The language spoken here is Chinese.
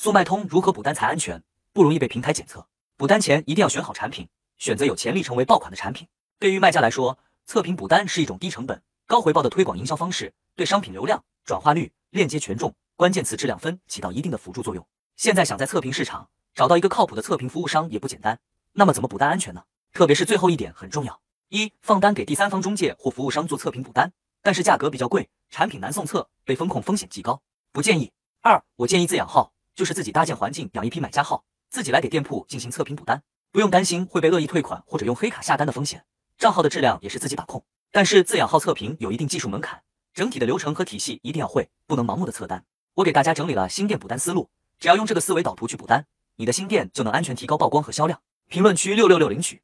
速卖通如何补单才安全，不容易被平台检测？补单前一定要选好产品，选择有潜力成为爆款的产品。对于卖家来说，测评补单是一种低成本、高回报的推广营销方式，对商品流量、转化率、链接权重、关键词质量分起到一定的辅助作用。现在想在测评市场找到一个靠谱的测评服务商也不简单，那么怎么补单安全呢？特别是最后一点很重要：一、放单给第三方中介或服务商做测评补单，但是价格比较贵，产品难送测，被风控风险极高，不建议。二、我建议自养号。就是自己搭建环境，养一批买家号，自己来给店铺进行测评补单，不用担心会被恶意退款或者用黑卡下单的风险。账号的质量也是自己把控，但是自养号测评有一定技术门槛，整体的流程和体系一定要会，不能盲目的测单。我给大家整理了新店补单思路，只要用这个思维导图去补单，你的新店就能安全提高曝光和销量。评论区六六六领取。